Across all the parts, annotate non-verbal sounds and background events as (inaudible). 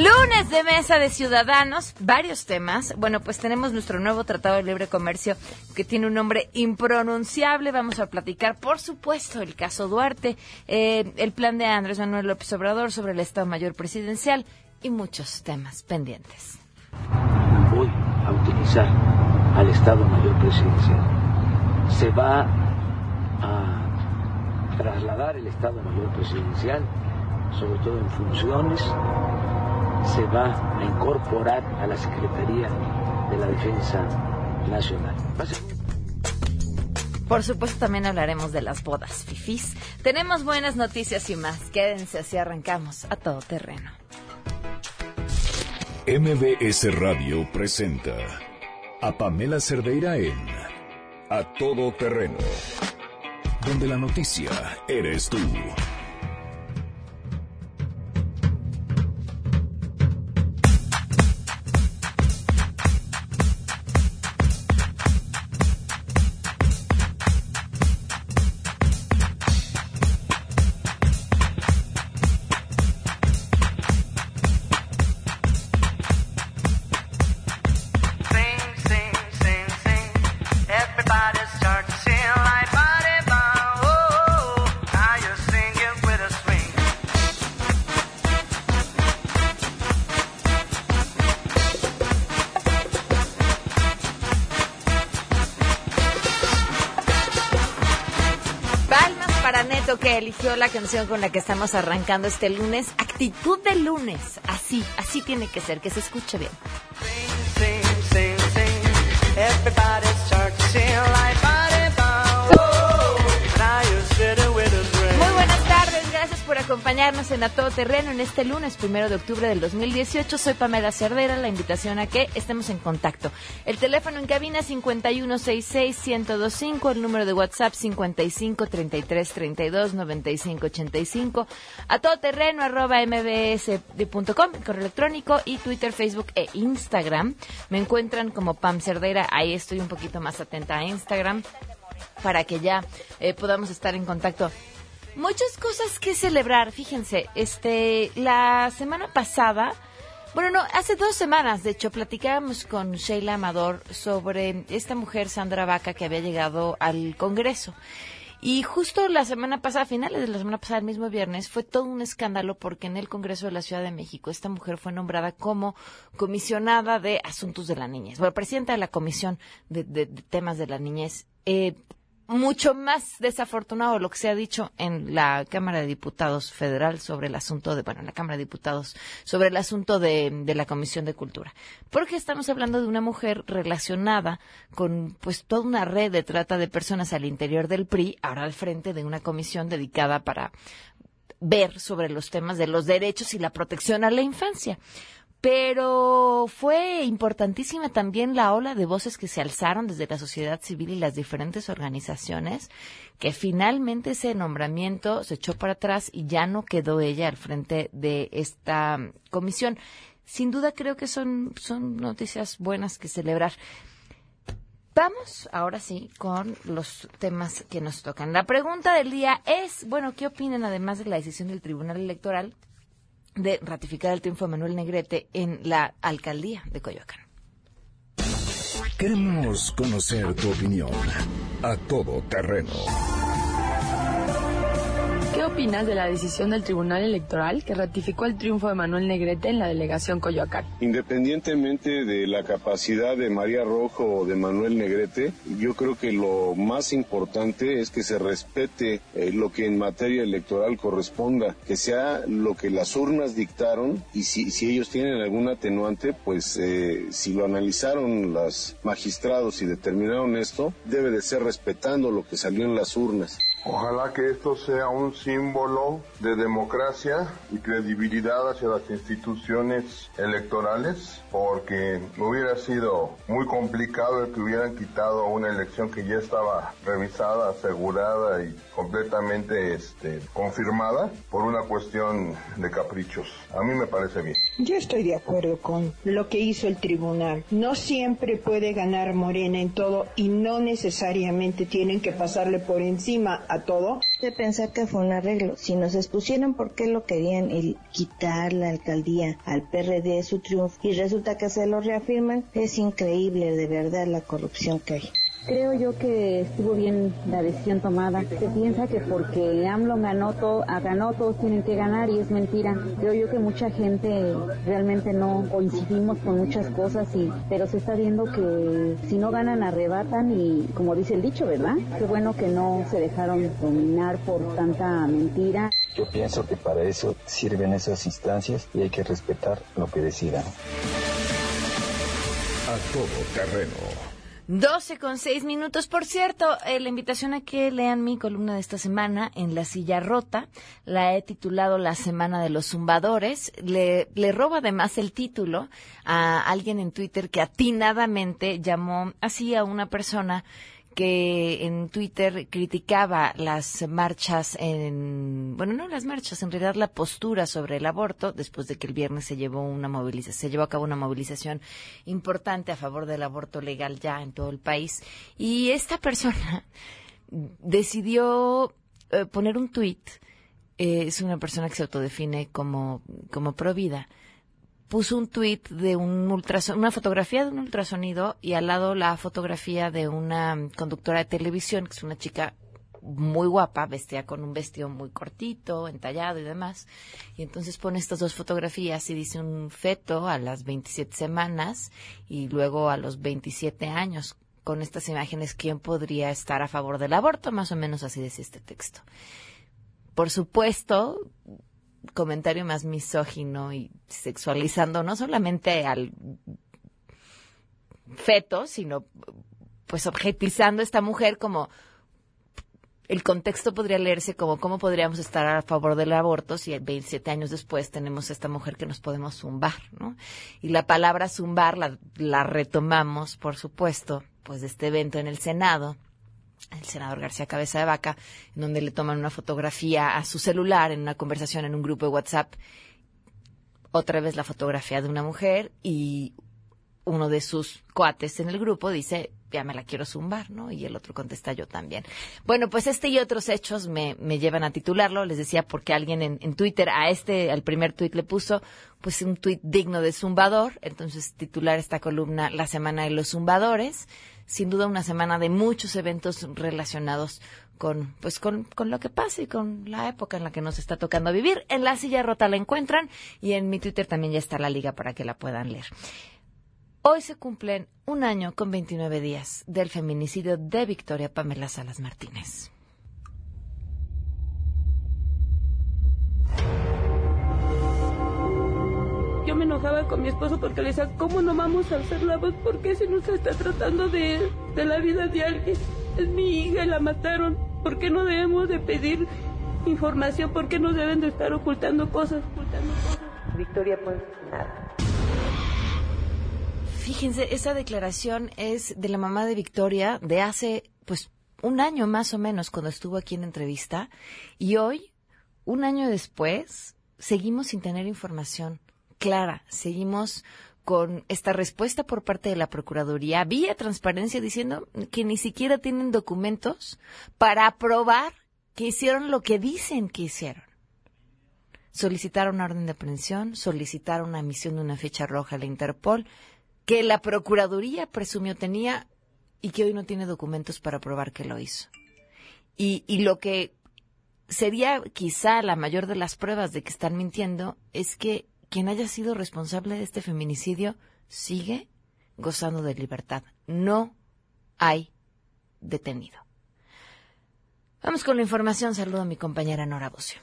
Lunes de mesa de ciudadanos, varios temas. Bueno, pues tenemos nuestro nuevo Tratado de Libre Comercio que tiene un nombre impronunciable. Vamos a platicar, por supuesto, el caso Duarte, eh, el plan de Andrés Manuel López Obrador sobre el Estado Mayor Presidencial y muchos temas pendientes. Voy a utilizar al Estado Mayor Presidencial. Se va a trasladar el Estado Mayor Presidencial, sobre todo en funciones se va a incorporar a la Secretaría de la Defensa Nacional. Por supuesto, también hablaremos de las bodas fifís. Tenemos buenas noticias y más. Quédense así arrancamos a todo terreno. MBS Radio presenta a Pamela Cerdeira en A Todo Terreno, donde la noticia eres tú. Eligió la canción con la que estamos arrancando este lunes. Actitud de lunes. Así, así tiene que ser, que se escuche bien. Acompañarnos en A Todo Terreno en este lunes, primero de octubre del 2018. Soy Pamela Cerdera, la invitación a que estemos en contacto. El teléfono en cabina 5166-1025, el número de WhatsApp 5533329585, a todo terreno arroba mbs.com, correo electrónico y Twitter, Facebook e Instagram. Me encuentran como Pam Cerdera, ahí estoy un poquito más atenta a Instagram para que ya eh, podamos estar en contacto Muchas cosas que celebrar, fíjense, este, la semana pasada, bueno, no, hace dos semanas, de hecho, platicábamos con Sheila Amador sobre esta mujer, Sandra Vaca, que había llegado al Congreso. Y justo la semana pasada, finales de la semana pasada, el mismo viernes, fue todo un escándalo porque en el Congreso de la Ciudad de México esta mujer fue nombrada como comisionada de asuntos de la niñez, bueno, presidenta de la Comisión de, de Temas de la Niñez. Eh, mucho más desafortunado lo que se ha dicho en la Cámara de Diputados Federal sobre el asunto de, bueno, en la Cámara de Diputados sobre el asunto de, de, la Comisión de Cultura. Porque estamos hablando de una mujer relacionada con, pues, toda una red de trata de personas al interior del PRI, ahora al frente de una comisión dedicada para ver sobre los temas de los derechos y la protección a la infancia pero fue importantísima también la ola de voces que se alzaron desde la sociedad civil y las diferentes organizaciones, que finalmente ese nombramiento se echó para atrás y ya no quedó ella al frente de esta comisión. Sin duda creo que son, son noticias buenas que celebrar. Vamos ahora sí con los temas que nos tocan. La pregunta del día es, bueno, ¿qué opinan además de la decisión del Tribunal Electoral de ratificar el triunfo de Manuel Negrete en la alcaldía de Coyoacán. Queremos conocer tu opinión a todo terreno ¿Qué opinas de la decisión del Tribunal Electoral que ratificó el triunfo de Manuel Negrete en la delegación Coyoacán? Independientemente de la capacidad de María Rojo o de Manuel Negrete, yo creo que lo más importante es que se respete eh, lo que en materia electoral corresponda, que sea lo que las urnas dictaron y si, si ellos tienen algún atenuante, pues eh, si lo analizaron los magistrados y determinaron esto, debe de ser respetando lo que salió en las urnas. Ojalá que esto sea un símbolo de democracia y credibilidad hacia las instituciones electorales, porque hubiera sido muy complicado el que hubieran quitado una elección que ya estaba revisada, asegurada y completamente este, confirmada por una cuestión de caprichos. A mí me parece bien. Yo estoy de acuerdo con lo que hizo el tribunal. No siempre puede ganar Morena en todo y no necesariamente tienen que pasarle por encima a todo. De pensar que fue un arreglo. Si nos expusieron por qué lo querían el quitar la alcaldía al PRD su triunfo y resulta que se lo reafirman, es increíble de verdad la corrupción que hay. Creo yo que estuvo bien la decisión tomada. Se piensa que porque AMLO ganó, todo, ganó, todos tienen que ganar y es mentira. Creo yo que mucha gente realmente no coincidimos con muchas cosas, y, pero se está viendo que si no ganan arrebatan y como dice el dicho, ¿verdad? Qué bueno que no se dejaron dominar por tanta mentira. Yo pienso que para eso sirven esas instancias y hay que respetar lo que decidan. A todo terreno 12 con 6 minutos. Por cierto, eh, la invitación a que lean mi columna de esta semana en La Silla Rota. La he titulado La Semana de los Zumbadores. Le, le robo además el título a alguien en Twitter que atinadamente llamó así a una persona que en Twitter criticaba las marchas en, bueno, no las marchas, en realidad la postura sobre el aborto, después de que el viernes se llevó una movilización, se llevó a cabo una movilización importante a favor del aborto legal ya en todo el país. Y esta persona (laughs) decidió eh, poner un tuit, eh, es una persona que se autodefine como, como pro vida, puso un tuit de un ultrasonido, una fotografía de un ultrasonido y al lado la fotografía de una conductora de televisión, que es una chica muy guapa, vestida con un vestido muy cortito, entallado y demás. Y entonces pone estas dos fotografías y dice un feto a las 27 semanas y luego a los 27 años. Con estas imágenes, ¿quién podría estar a favor del aborto? Más o menos así decía este texto. Por supuesto, comentario más misógino y sexualizando no solamente al feto, sino pues objetizando a esta mujer como el contexto podría leerse como cómo podríamos estar a favor del aborto si 27 años después tenemos esta mujer que nos podemos zumbar, ¿no? Y la palabra zumbar la, la retomamos, por supuesto, pues de este evento en el Senado el senador García Cabeza de Vaca, en donde le toman una fotografía a su celular en una conversación en un grupo de WhatsApp, otra vez la fotografía de una mujer y uno de sus cuates en el grupo dice, ya me la quiero zumbar, ¿no? Y el otro contesta yo también. Bueno, pues este y otros hechos me, me llevan a titularlo. Les decía porque alguien en, en, Twitter a este, al primer tuit le puso, pues un tuit digno de zumbador. Entonces titular esta columna La Semana de los Zumbadores sin duda una semana de muchos eventos relacionados con pues con, con, lo que pasa y con la época en la que nos está tocando vivir. En la silla rota la encuentran y en mi Twitter también ya está la liga para que la puedan leer. Hoy se cumplen un año con 29 días del feminicidio de Victoria Pamela Salas Martínez. Me enojaba con mi esposo porque le decía, ¿cómo no vamos a hacer la voz? ¿Por qué se nos está tratando de, de la vida de alguien? Es mi hija, la mataron. ¿Por qué no debemos de pedir información? ¿Por qué no deben de estar ocultando cosas? Ocultando cosas? Victoria, pues nada. Fíjense, esa declaración es de la mamá de Victoria de hace, pues, un año más o menos cuando estuvo aquí en entrevista. Y hoy, un año después, seguimos sin tener información clara. Seguimos con esta respuesta por parte de la Procuraduría vía transparencia diciendo que ni siquiera tienen documentos para probar que hicieron lo que dicen que hicieron. Solicitaron una orden de aprehensión, solicitaron una emisión de una fecha roja a la Interpol, que la Procuraduría presumió tenía y que hoy no tiene documentos para probar que lo hizo. Y, y lo que sería quizá la mayor de las pruebas de que están mintiendo es que quien haya sido responsable de este feminicidio sigue gozando de libertad. No hay detenido. Vamos con la información. Saludo a mi compañera Nora Bocio.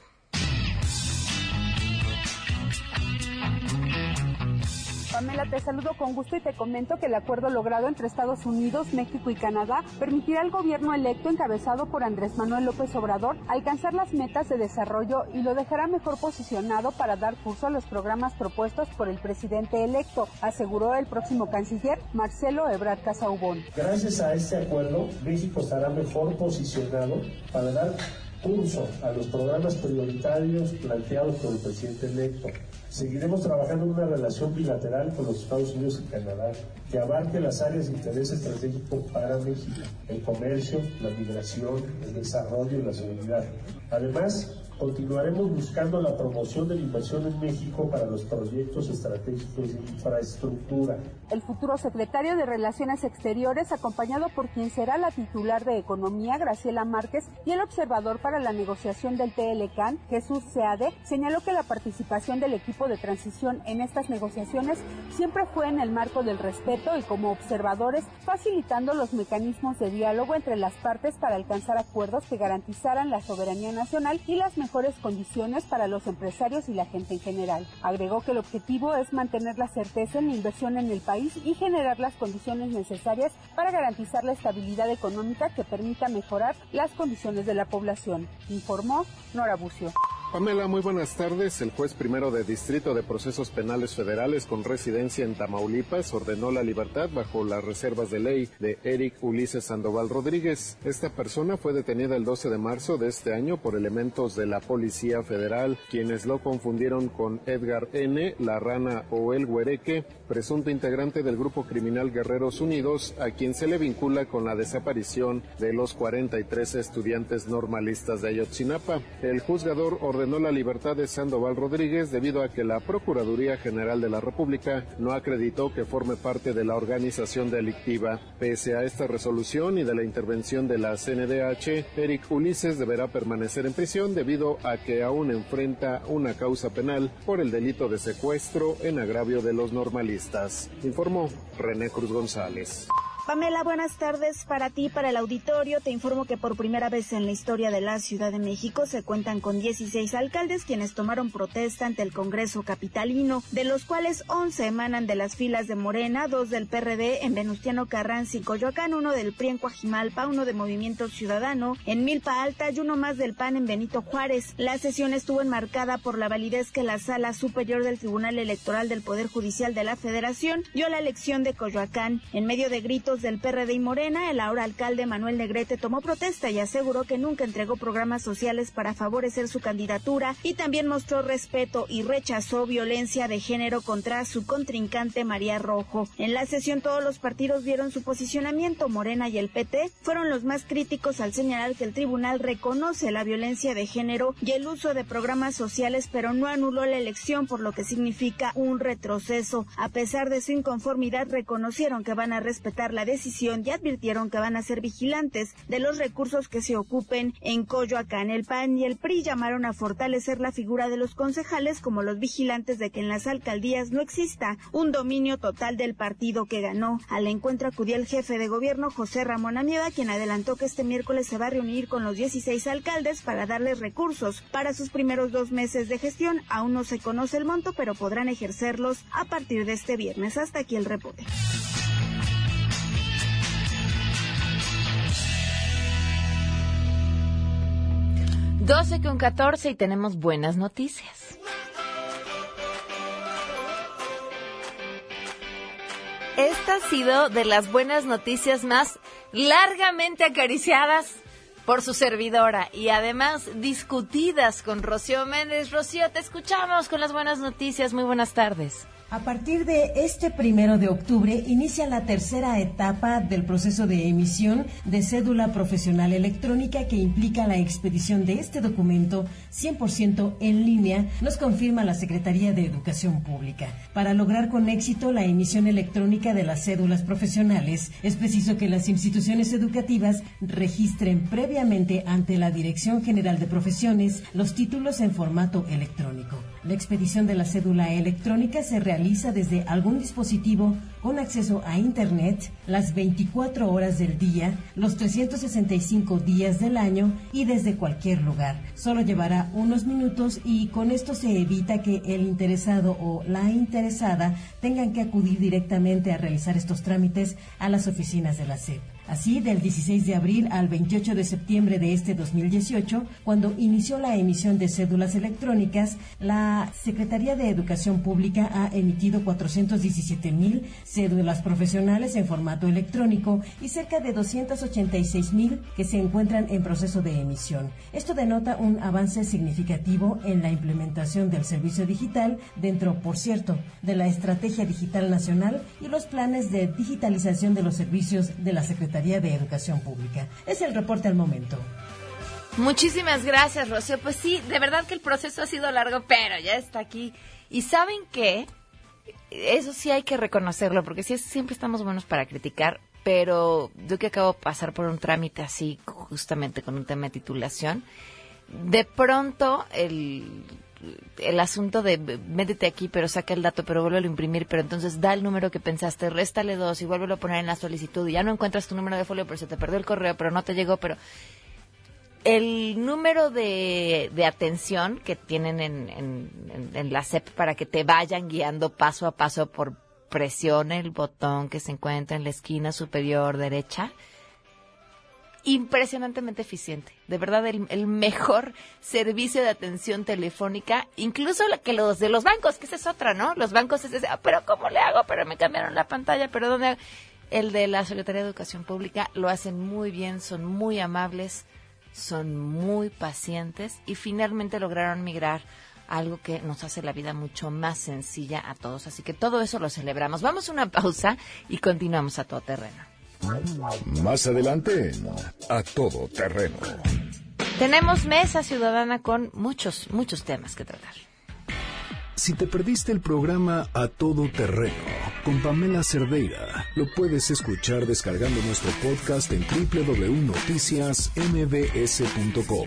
Pamela, te saludo con gusto y te comento que el acuerdo logrado entre Estados Unidos, México y Canadá permitirá al gobierno electo encabezado por Andrés Manuel López Obrador alcanzar las metas de desarrollo y lo dejará mejor posicionado para dar curso a los programas propuestos por el presidente electo, aseguró el próximo canciller Marcelo Ebrard Casaubón. Gracias a este acuerdo, México estará mejor posicionado para dar curso a los programas prioritarios planteados por el presidente electo. Seguiremos trabajando en una relación bilateral con los Estados Unidos y Canadá que abarque las áreas de interés estratégico para México, el comercio, la migración, el desarrollo y la seguridad. Además, Continuaremos buscando la promoción de la inversión en México para los proyectos estratégicos de infraestructura. El futuro secretario de Relaciones Exteriores, acompañado por quien será la titular de Economía, Graciela Márquez, y el observador para la negociación del TLCAN, Jesús Seade, señaló que la participación del equipo de transición en estas negociaciones siempre fue en el marco del respeto y como observadores, facilitando los mecanismos de diálogo entre las partes para alcanzar acuerdos que garantizaran la soberanía nacional y las mejores condiciones para los empresarios y la gente en general. Agregó que el objetivo es mantener la certeza en la inversión en el país y generar las condiciones necesarias para garantizar la estabilidad económica que permita mejorar las condiciones de la población, informó Nora Bucio. Pamela, muy buenas tardes. El juez primero de Distrito de Procesos Penales Federales con residencia en Tamaulipas ordenó la libertad bajo las reservas de ley de Eric Ulises Sandoval Rodríguez. Esta persona fue detenida el 12 de marzo de este año por elementos de la Policía Federal, quienes lo confundieron con Edgar N., la rana o el huereque, presunto integrante del grupo criminal Guerreros Unidos, a quien se le vincula con la desaparición de los 43 estudiantes normalistas de Ayotzinapa. El juzgador ordenó ordenó la libertad de Sandoval Rodríguez debido a que la Procuraduría General de la República no acreditó que forme parte de la organización delictiva. Pese a esta resolución y de la intervención de la CNDH, Eric Ulises deberá permanecer en prisión debido a que aún enfrenta una causa penal por el delito de secuestro en agravio de los normalistas, informó René Cruz González. Pamela, buenas tardes para ti, para el auditorio. Te informo que por primera vez en la historia de la Ciudad de México se cuentan con 16 alcaldes quienes tomaron protesta ante el Congreso Capitalino, de los cuales 11 emanan de las filas de Morena, dos del PRD en Venustiano Carranza y Coyoacán, uno del PRI en Coajimalpa, uno de Movimiento Ciudadano en Milpa Alta y uno más del PAN en Benito Juárez. La sesión estuvo enmarcada por la validez que la Sala Superior del Tribunal Electoral del Poder Judicial de la Federación dio la elección de Coyoacán. En medio de gritos del PRD y Morena, el ahora alcalde Manuel Negrete tomó protesta y aseguró que nunca entregó programas sociales para favorecer su candidatura y también mostró respeto y rechazó violencia de género contra su contrincante María Rojo. En la sesión todos los partidos vieron su posicionamiento. Morena y el PT fueron los más críticos al señalar que el tribunal reconoce la violencia de género y el uso de programas sociales, pero no anuló la elección, por lo que significa un retroceso. A pesar de su inconformidad, reconocieron que van a respetar la decisión y advirtieron que van a ser vigilantes de los recursos que se ocupen en Coyoacán. El PAN y el PRI llamaron a fortalecer la figura de los concejales como los vigilantes de que en las alcaldías no exista un dominio total del partido que ganó. Al encuentro acudió el jefe de gobierno José Ramón Amieva, quien adelantó que este miércoles se va a reunir con los 16 alcaldes para darles recursos para sus primeros dos meses de gestión. Aún no se conoce el monto, pero podrán ejercerlos a partir de este viernes. Hasta aquí el reporte. 12 con 14 y tenemos buenas noticias. Esta ha sido de las buenas noticias más largamente acariciadas por su servidora y además discutidas con Rocío Méndez. Rocío, te escuchamos con las buenas noticias. Muy buenas tardes. A partir de este primero de octubre inicia la tercera etapa del proceso de emisión de cédula profesional electrónica que implica la expedición de este documento 100% en línea, nos confirma la Secretaría de Educación Pública. Para lograr con éxito la emisión electrónica de las cédulas profesionales, es preciso que las instituciones educativas registren previamente ante la Dirección General de Profesiones los títulos en formato electrónico. La expedición de la cédula electrónica se realiza desde algún dispositivo con acceso a Internet las 24 horas del día, los 365 días del año y desde cualquier lugar. Solo llevará unos minutos y con esto se evita que el interesado o la interesada tengan que acudir directamente a realizar estos trámites a las oficinas de la SEP. Así, del 16 de abril al 28 de septiembre de este 2018, cuando inició la emisión de cédulas electrónicas, la Secretaría de Educación Pública ha emitido 417 mil cédulas profesionales en formato electrónico y cerca de 286 mil que se encuentran en proceso de emisión. Esto denota un avance significativo en la implementación del servicio digital dentro, por cierto, de la Estrategia Digital Nacional y los planes de digitalización de los servicios de la Secretaría de Educación Pública. Es el reporte al momento. Muchísimas gracias, Rocío. Pues sí, de verdad que el proceso ha sido largo, pero ya está aquí. Y saben qué, eso sí hay que reconocerlo, porque sí, siempre estamos buenos para criticar, pero yo que acabo de pasar por un trámite así, justamente con un tema de titulación, de pronto el el asunto de métete aquí, pero saca el dato, pero vuelve a imprimir, pero entonces da el número que pensaste, réstale dos y vuélvelo a poner en la solicitud y ya no encuentras tu número de folio, pero se te perdió el correo, pero no te llegó, pero el número de, atención que tienen en, la SEP para que te vayan guiando paso a paso por presión el botón que se encuentra en la esquina superior derecha, impresionantemente eficiente. De verdad, el, mejor servicio de atención telefónica, incluso que los de los bancos, que esa es otra, ¿no? Los bancos es ah, pero ¿cómo le hago? Pero me cambiaron la pantalla, pero ¿dónde? El de la Secretaría de Educación Pública lo hacen muy bien, son muy amables, son muy pacientes y finalmente lograron migrar algo que nos hace la vida mucho más sencilla a todos. Así que todo eso lo celebramos. Vamos a una pausa y continuamos a todo terreno. Más adelante, a todo terreno. Tenemos mesa ciudadana con muchos, muchos temas que tratar. Si te perdiste el programa A Todo Terreno con Pamela Cerdeira, lo puedes escuchar descargando nuestro podcast en www.noticiasmbs.com.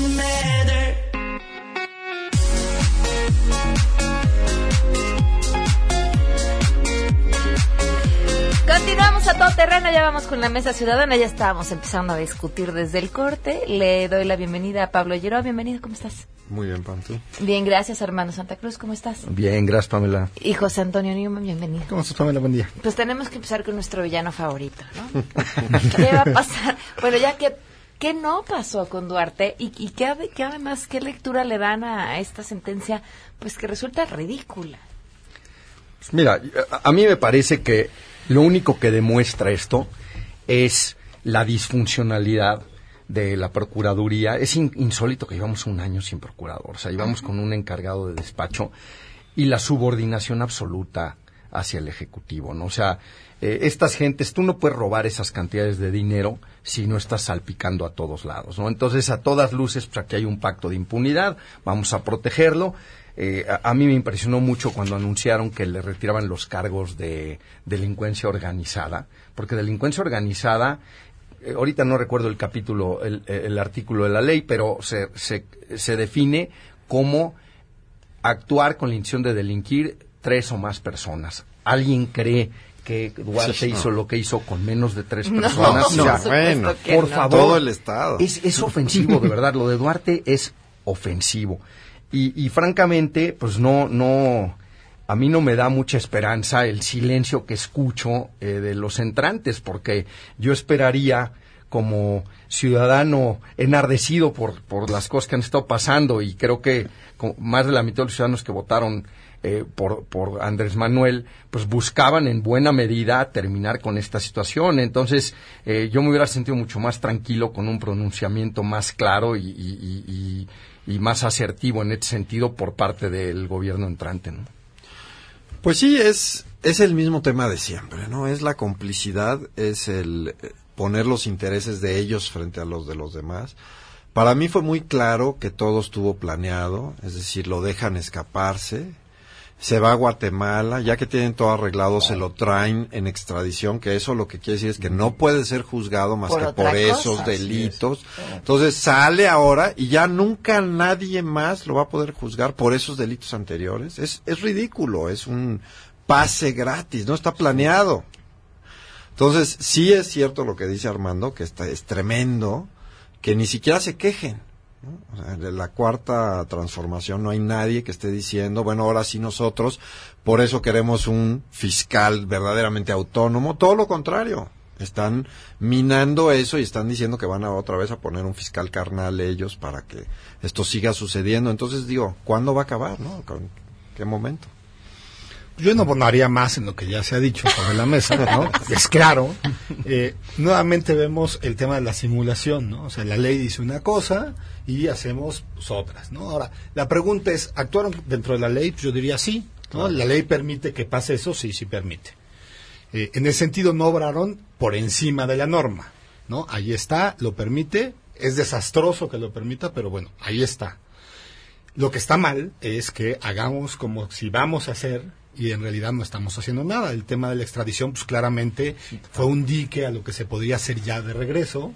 a todo terreno, ya vamos con la mesa ciudadana, ya estábamos empezando a discutir desde el corte. Le doy la bienvenida a Pablo Llero, bienvenido, ¿cómo estás? Muy bien, Pam, ¿tú? Bien, gracias, hermano Santa Cruz, ¿cómo estás? Bien, gracias, Pamela. Y José Antonio Newman, bienvenido. ¿Cómo estás, Pamela? Buen día. Pues tenemos que empezar con nuestro villano favorito, ¿no? (laughs) ¿Qué va a pasar? Bueno, ya que ¿Qué no pasó con Duarte? ¿Y, y qué, qué, además, qué lectura le dan a, esta sentencia? Pues que resulta ridícula. Pues mira, a mí me parece que lo único que demuestra esto es la disfuncionalidad de la Procuraduría. Es insólito que llevamos un año sin procurador, o sea, llevamos con un encargado de despacho y la subordinación absoluta hacia el Ejecutivo, ¿no? O sea, eh, estas gentes, tú no puedes robar esas cantidades de dinero si no estás salpicando a todos lados, ¿no? Entonces, a todas luces, pues aquí hay un pacto de impunidad, vamos a protegerlo eh, a, mí me impresionó mucho cuando anunciaron que le retiraban los cargos de delincuencia organizada, porque delincuencia organizada, eh, ahorita no recuerdo el capítulo, el, artículo de la ley, pero se, se, define como actuar con la intención de delinquir tres o más personas. ¿Alguien cree que Duarte hizo lo que hizo con menos de tres personas? No, bueno, por favor. Todo el Estado. Es, es ofensivo, de verdad. Lo de Duarte es ofensivo. Y, francamente, pues no, no, a mí no me da mucha esperanza el silencio que escucho eh, de los entrantes, porque yo esperaría como ciudadano enardecido por, por las cosas que han estado pasando y creo que más de la mitad de los ciudadanos que votaron eh, por, por Andrés Manuel, pues buscaban en buena medida terminar con esta situación. Entonces, eh, yo me hubiera sentido mucho más tranquilo con un pronunciamiento más claro y, y más asertivo en este sentido por parte del gobierno entrante, ¿no? Pues sí, es, es el mismo tema de siempre, ¿no? Es la complicidad, es el eh, poner los intereses de ellos frente a los de los demás. Para mí fue muy claro que todo estuvo planeado, es decir, lo dejan escaparse, se va a Guatemala, ya que tienen todo arreglado, se lo traen en extradición, que eso lo que quiere decir es que no puede ser juzgado más Por que por cosa. esos delitos. Entonces sale ahora y ya nunca nadie más lo va a poder juzgar por esos delitos anteriores. Es, es ridículo, es un pase gratis, no está planeado. Entonces, sí es cierto lo que dice Armando, que está, es tremendo, que ni siquiera se quejen. ¿No? O sea, de la cuarta transformación no hay nadie que esté diciendo, bueno, ahora sí nosotros, por eso queremos un fiscal verdaderamente autónomo. Todo lo contrario. Están minando eso y están diciendo que van a otra vez a poner un fiscal carnal ellos para que esto siga sucediendo. Entonces digo, ¿cuándo va a acabar? ¿no? ¿Con qué momento? Yo no abonaría más en lo que ya se ha dicho sobre la mesa, ¿no? (laughs) es claro. Eh, nuevamente vemos el tema de la simulación, ¿no? O sea, la ley dice una cosa y hacemos pues, otras, ¿no? Ahora, la pregunta es, ¿actuaron dentro de la ley? Pues yo diría sí, ¿no? La ley permite que pase eso, sí, sí permite. Eh, en ese sentido, no obraron por encima de la norma, ¿no? Ahí está, lo permite, es desastroso que lo permita, pero bueno, ahí está. Lo que está mal es que hagamos como si vamos a hacer y en realidad no estamos haciendo nada. El tema de la extradición, pues claramente fue un dique a lo que se podría hacer ya de regreso.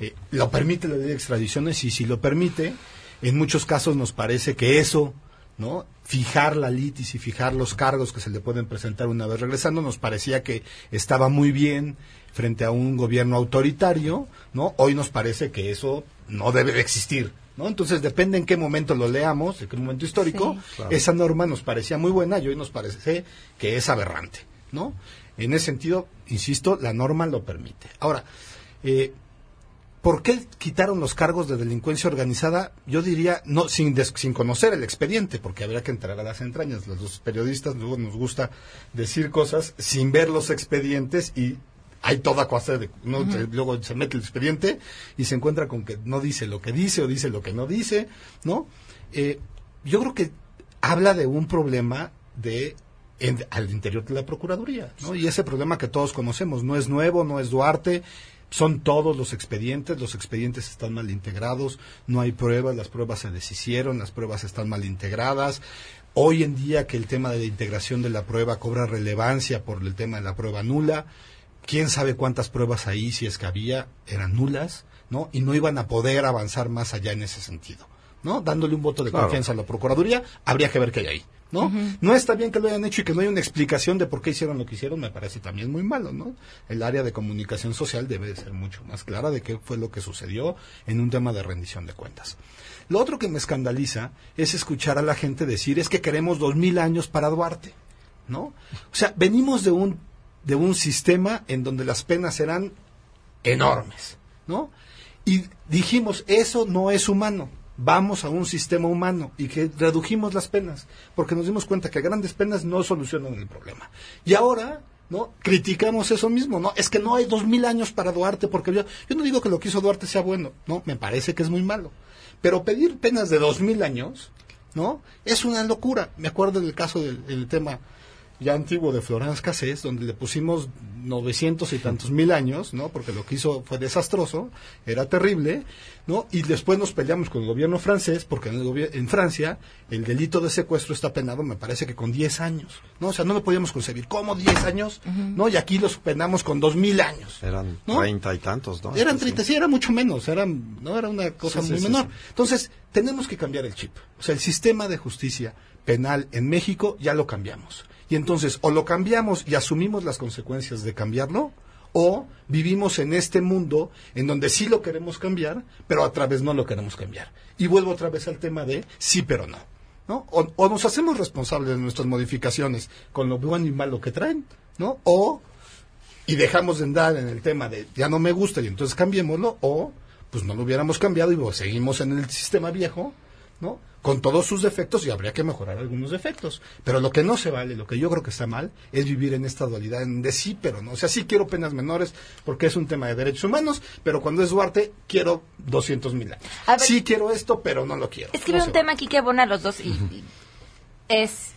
Eh, lo permite la ley de extradiciones y si lo permite, en muchos casos nos parece que eso, ¿no? Fijar la litis y fijar los cargos que se le pueden presentar una vez regresando, nos parecía que estaba muy bien frente a un gobierno autoritario, ¿no? Hoy nos parece que eso no debe de existir, ¿no? Entonces depende en qué momento lo leamos, en qué momento histórico, Sí. Claro. esa norma nos parecía muy buena y hoy nos parece que es aberrante, ¿no? En ese sentido, insisto, la norma lo permite. Ahora, eh, ¿por qué quitaron los cargos de delincuencia organizada? Yo diría, no sin, des- sin conocer el expediente, porque habría que entrar a las entrañas. Los, periodistas luego nos gusta decir cosas sin ver los expedientes y hay toda cosa de luego se mete el expediente y se encuentra con que no dice lo que dice o dice lo que no dice, ¿no? Eh, yo creo que habla de un problema de en- al interior de la procuraduría, ¿no? Y ese problema que todos conocemos no es nuevo, no es Duarte, son todos los expedientes, los expedientes están mal integrados, no hay pruebas, las pruebas se deshicieron, las pruebas están mal integradas. Hoy en día que el tema de la integración de la prueba cobra relevancia por el tema de la prueba nula, quién sabe cuántas pruebas ahí, si es que había, eran nulas, ¿no? Y no iban a poder avanzar más allá en ese sentido, ¿no? Dándole un voto de Claro. confianza a la Procuraduría, habría que ver qué hay ahí, ¿no? No está bien que lo hayan hecho y que no hay una explicación de por qué hicieron lo que hicieron, me parece también muy malo, ¿no? El área de comunicación social debe de ser mucho más clara de qué fue lo que sucedió en un tema de rendición de cuentas. Lo otro que me escandaliza es escuchar a la gente decir es que queremos dos mil años para Duarte, ¿no? O sea, venimos de un de un sistema en donde las penas eran enormes, ¿no? Y dijimos, eso no es humano, vamos a un sistema humano y que redujimos las penas, porque nos dimos cuenta que grandes penas no solucionan el problema. Y ahora, ¿no? Criticamos eso mismo, ¿no? Es que no hay dos mil años para Duarte, porque yo, yo no digo que lo que hizo Duarte sea bueno, ¿no? Me parece que es muy malo. Pero pedir penas de dos mil años, ¿no? Es una locura. Me acuerdo del caso del el tema ya antiguo de Florence Cassés, donde le pusimos 900 y tantos mil años, ¿no? Porque lo que hizo fue desastroso, era terrible, ¿no? Y después nos peleamos con el gobierno francés, porque en, el en Francia el delito de secuestro está penado, me parece que con 10 años, ¿no? O sea, no lo podíamos concebir. ¿Cómo 10 años? ¿No? Y aquí los penamos con 2000 años. Eran ¿No? treinta y tantos, ¿no? Eran Sí. 30, sí, era mucho menos, eran, no era una cosa sí, muy sí, menor. sí. Entonces, tenemos que cambiar el chip. O sea, el sistema de justicia penal en México ya lo cambiamos. Y entonces, o lo cambiamos y asumimos las consecuencias de cambiarlo, o vivimos en este mundo en donde sí lo queremos cambiar, pero a través no lo queremos cambiar. Y vuelvo otra vez al tema de sí, pero no. ¿no? O, nos hacemos responsables de nuestras modificaciones con lo bueno y malo que traen, ¿no? O y dejamos de andar en el tema de ya no me gusta y entonces cambiémoslo o pues no lo hubiéramos cambiado y seguimos en el sistema viejo, ¿no? Con todos sus defectos y habría que mejorar algunos defectos. Pero lo que no se vale, lo que yo creo que está mal, es vivir en esta dualidad en de sí, pero no. O sea, sí quiero penas menores porque es un tema de derechos humanos, pero cuando es Duarte quiero 200 mil años. Ver- Sí quiero esto, pero no lo quiero. Es que No veo se un tema aquí que abona a los dos y, y es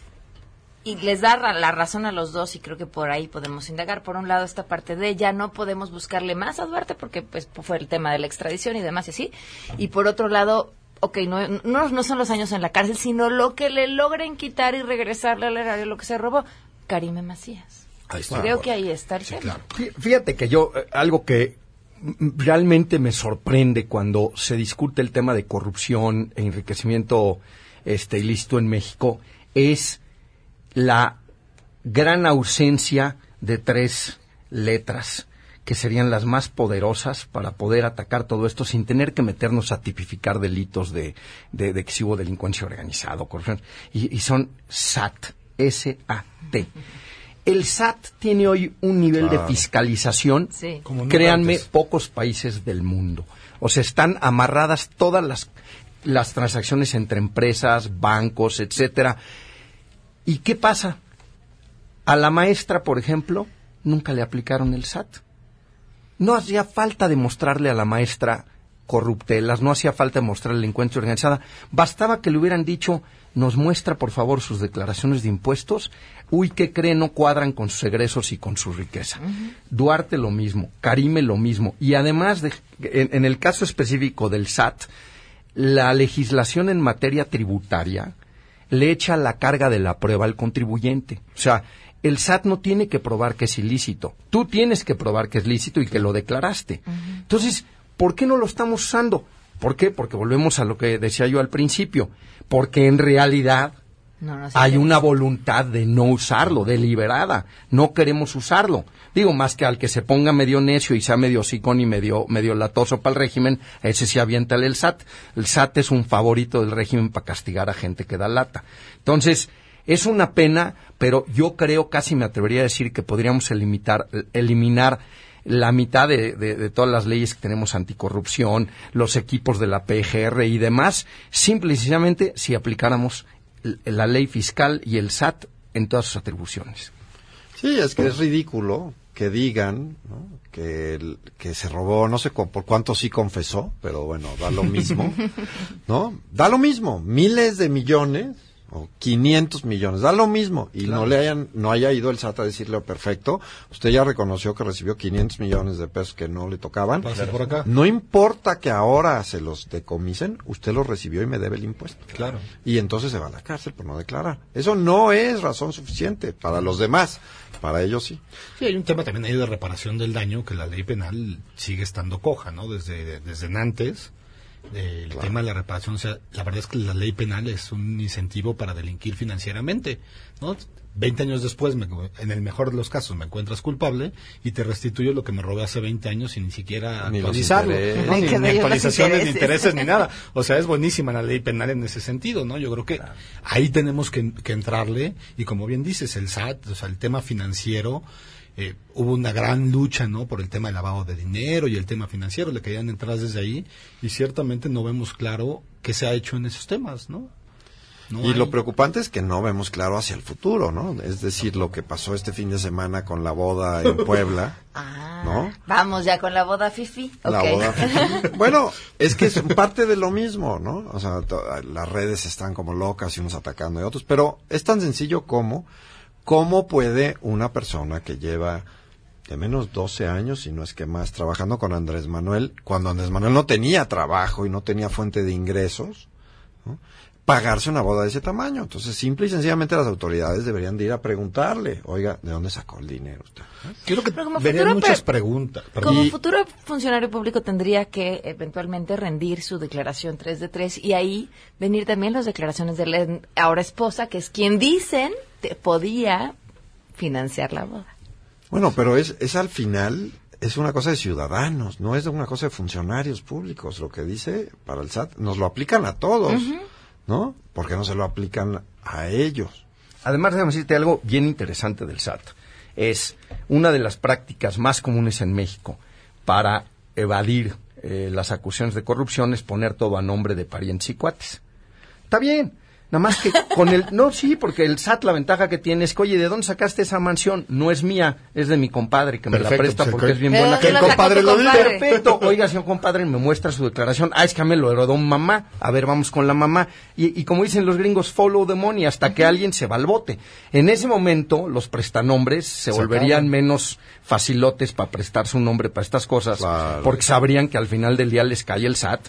y les da la razón a los dos y creo que por ahí podemos indagar. Por un lado esta parte de ya no podemos buscarle más a Duarte porque pues fue el tema de la extradición y demás y así. Y por otro lado ok, no, no, no son los años en la cárcel, sino lo que le logren quitar y regresarle al erario lo que se robó. Karime Macías. Creo que ahí está el. Fí- Fíjate que yo, eh, algo que realmente me sorprende cuando se discute el tema de corrupción e enriquecimiento este, ilícito en México es la gran ausencia de tres letras que serían las más poderosas para poder atacar todo esto sin tener que meternos a tipificar delitos de, de, de que si hubo delincuencia organizada o corrupción. Y, y son SAT, S-A-T. El SAT tiene hoy un nivel Claro. de fiscalización, Sí. Como nunca créanme, antes. pocos países del mundo. O sea, están amarradas todas las, las transacciones entre empresas, bancos, etcétera. ¿Y qué pasa? A la maestra, por ejemplo, nunca le aplicaron el SAT. No hacía falta demostrarle a la maestra corruptelas, no hacía falta demostrarle delincuencia organizada. Bastaba que le hubieran dicho, nos muestra por favor sus declaraciones de impuestos. Uy, ¿qué cree? No cuadran con sus egresos y con su riqueza. Duarte lo mismo, Karime lo mismo. Y además, de, en, en el caso específico del SAT, la legislación en materia tributaria le echa la carga de la prueba al contribuyente. O sea, el SAT no tiene que probar que es ilícito. Tú tienes que probar que es lícito y que lo declaraste. Entonces, ¿por qué no lo estamos usando? ¿Por qué? Porque volvemos a lo que decía yo al principio. Porque en realidad No, no, sí, hay una voluntad de no usarlo, deliberada. No queremos usarlo. Digo, más que al que se ponga medio necio y sea medio sicón y medio, medio latoso para el régimen, ese sí aviéntale el SAT. El SAT es un favorito del régimen para castigar a gente que da lata. Entonces, es una pena, pero yo creo, casi me atrevería a decir que podríamos eliminar, eliminar la mitad de, de- de todas las leyes que tenemos anticorrupción, los equipos de la PGR y demás, simple y sencillamente si aplicáramos la ley fiscal y el SAT en todas sus atribuciones. Sí, es que es ridículo que digan ¿no? que, el- que se robó, no sé por cuánto sí confesó, pero bueno, da lo mismo, (laughs) ¿no? Da lo mismo, miles de millones o 500 millones, da lo mismo y no le hayan no haya ido el SAT a decirle "Oh, perfecto, usted ya reconoció que recibió 500 millones de pesos que no le tocaban. Pase por acá. No importa que ahora se los decomisen, usted los recibió y me debe el impuesto. Claro. Y entonces se va a la cárcel por no declarar. Eso no es razón suficiente para los demás, para ellos sí. Sí, hay un tema también ahí de reparación del daño que la ley penal sigue estando coja, ¿no? Desde, desde antes. Eh, el tema de la reparación, o sea, la verdad es que la ley penal es un incentivo para delinquir financieramente, ¿no? Veinte años después, me- en el mejor de los casos, me encuentras culpable y te restituyo lo que me robé hace 20 años sin ni siquiera Ni actualizarlo, ni, actualizaciones, ni intereses. intereses, ni nada. O sea, es buenísima la ley penal en ese sentido, ¿no? Yo creo que ahí tenemos que, que entrarle y como bien dices, el SAT, o sea, el tema financiero, eh, hubo una gran lucha, ¿no? Por el tema del lavado de dinero y el tema financiero, le querían entrar desde ahí y ciertamente no vemos claro qué se ha hecho en esos temas, ¿no? No y hay- lo preocupante es que no vemos claro hacia el futuro, ¿no? Es decir, lo que pasó este fin de semana con la boda en (laughs) Puebla, Ah, ¿no? Vamos ya con la boda fifi. La boda. (laughs) bueno, es que es parte de lo mismo, ¿no? O sea, las redes están como locas y unos atacando a otros, pero es tan sencillo como cómo puede una persona que lleva de menos 12 años, si no es que más, trabajando con Andrés Manuel, cuando Andrés Manuel no tenía trabajo y no tenía fuente de ingresos, ¿no? pagarse una boda de ese tamaño. Entonces, simple y sencillamente las autoridades deberían de ir a preguntarle, oiga, ¿de dónde sacó el dinero usted? Creo que futuro muchas pre- preguntas. Como Y- futuro funcionario público tendría que eventualmente rendir su declaración 3 de 3 y ahí venir también las declaraciones de la ahora esposa, que es quien dicen te podía financiar la boda. Bueno, pero es, es al final, es una cosa de ciudadanos, no es una cosa de funcionarios públicos. Lo que dice para el SAT, nos lo aplican a todos, ¿no? ¿Por qué no se lo aplican a ellos? Además, déjame decirte algo bien interesante del SAT. Es una de las prácticas más comunes en México para evadir eh, las acusaciones de corrupción es poner todo a nombre de parientes y cuates. Está bien. Nada más que con el... No, sí, porque el SAT la ventaja que tiene es que, oye, ¿de dónde sacaste esa mansión? No es mía, es de mi compadre, que me la presta pues, porque que- es bien ¿De buena dónde gente. la sacó tu compadre? Perfecto. Oiga, señor compadre, me muestra su declaración. Ah, es que a mí me lo heredó un mamá. A ver, vamos con la mamá. Y, y como dicen los gringos, follow the money hasta que alguien se va al bote. En ese momento, los prestanombres se, Se volverían acaban. menos facilotes para prestar su nombre para estas cosas, Claro. porque sabrían que al final del día les cae el SAT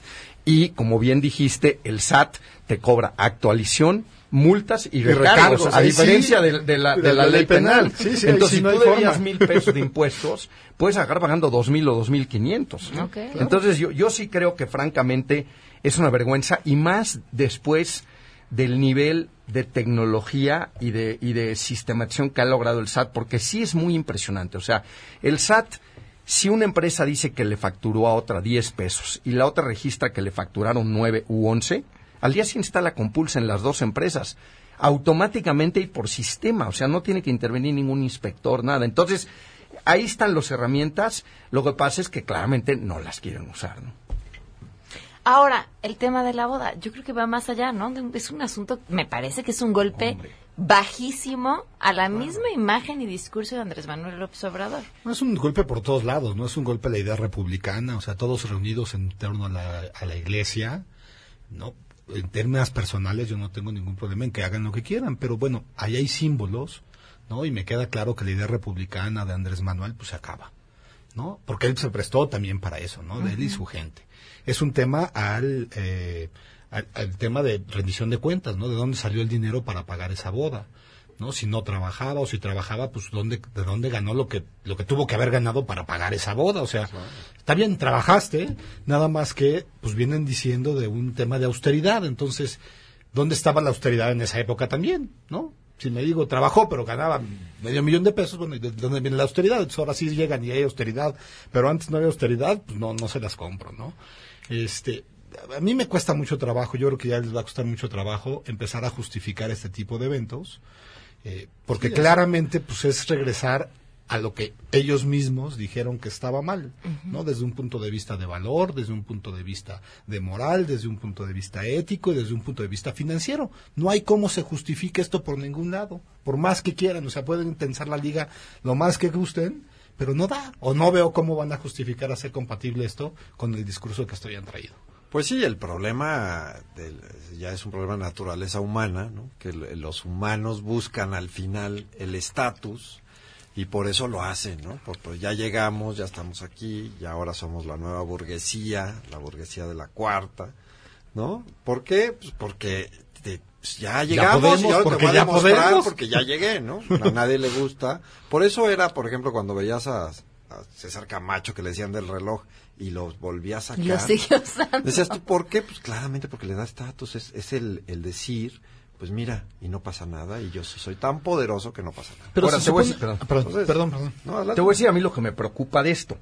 Y como bien dijiste, el SAT te cobra actualización, multas y Y recargos, recargos, a diferencia sí. de, de la, de De la la ley penal. penal. Sí, sí, ahí Entonces, si no tú debías mil pesos de impuestos, puedes acabar pagando dos mil o dos mil quinientos. Entonces, yo, yo sí creo que francamente es una vergüenza y más después del nivel de tecnología y de, y de sistematización que ha logrado el SAT, porque sí es muy impresionante. O sea, el SAT, si una empresa dice que le facturó a otra 10 pesos y la otra registra que le facturaron 9 u 11, al día siguiente está la compulsa en las dos empresas, automáticamente y por sistema. O sea, no tiene que intervenir ningún inspector, nada. Entonces, ahí están las herramientas. Lo que pasa es que claramente no las quieren usar, ¿no? Ahora, el tema de la boda, yo creo que va más allá, ¿no? Es un asunto, me parece que es un golpe bajísimo a la misma imagen y discurso de Andrés Manuel López Obrador. No es un golpe por todos lados, no es un golpe a la idea republicana, o sea, todos reunidos en torno a la, a la iglesia, ¿no? En términos personales yo no tengo ningún problema en que hagan lo que quieran, pero bueno, ahí hay símbolos, ¿no? Y me queda claro que la idea republicana de Andrés Manuel pues se acaba, ¿no? Porque él se prestó también para eso, ¿no? De él y su gente. Es un tema al, eh, al, al tema de rendición de cuentas, ¿no? De dónde salió el dinero para pagar esa boda. ¿no? Si no trabajaba o si trabajaba, pues dónde, de dónde ganó lo que, lo que tuvo que haber ganado para pagar esa boda. O sea, está bien, trabajaste, nada más que, pues vienen diciendo de un tema de austeridad. Entonces, ¿dónde estaba la austeridad en esa época también? ¿No? Si me digo, trabajó, pero ganaba medio millón de pesos, bueno, ¿y ¿de dónde viene la austeridad? Entonces ahora sí llegan y hay austeridad, pero antes no había austeridad, pues no, no se las compro, ¿no? Este, a mí me cuesta mucho trabajo, yo creo que ya les va a costar mucho trabajo empezar a justificar este tipo de eventos, eh, porque Sí, claramente pues es regresar a lo que ellos mismos dijeron que estaba mal, ¿no? Desde un punto de vista de valor, desde un punto de vista de moral, desde un punto de vista ético y desde un punto de vista financiero. No hay cómo se justifique esto por ningún lado, por más que quieran, o sea, pueden tensar la liga lo más que gusten, pero no da, o no veo cómo van a justificar hacer compatible esto con el discurso que estoy han traído. Pues sí, el problema del- ya es un problema de naturaleza humana, ¿no? que los humanos buscan al final el estatus y por eso lo hacen, ¿no? Por- pues ya llegamos, ya estamos aquí, y ahora somos la nueva burguesía, la burguesía de la cuarta, ¿no? ¿Por qué? Pues porque te- pues ya llegamos podemos, y ahora porque te voy a ya demostrar podemos. porque ya llegué, ¿no? A nadie le gusta. Por eso era, por ejemplo, cuando veías a, a César Camacho que le decían del reloj y los volvía a sacar. Y lo siguió usando. Decías tú, ¿por qué? Pues claramente porque le da estatus, es, es el, el decir, pues mira, y no pasa nada, y yo soy tan poderoso que no pasa nada. Pero Ahora, te se voy a decir- perdón. Ah, perdón, Entonces, perdón, perdón. no, adelante. Te voy a decir a mí lo que me preocupa de esto.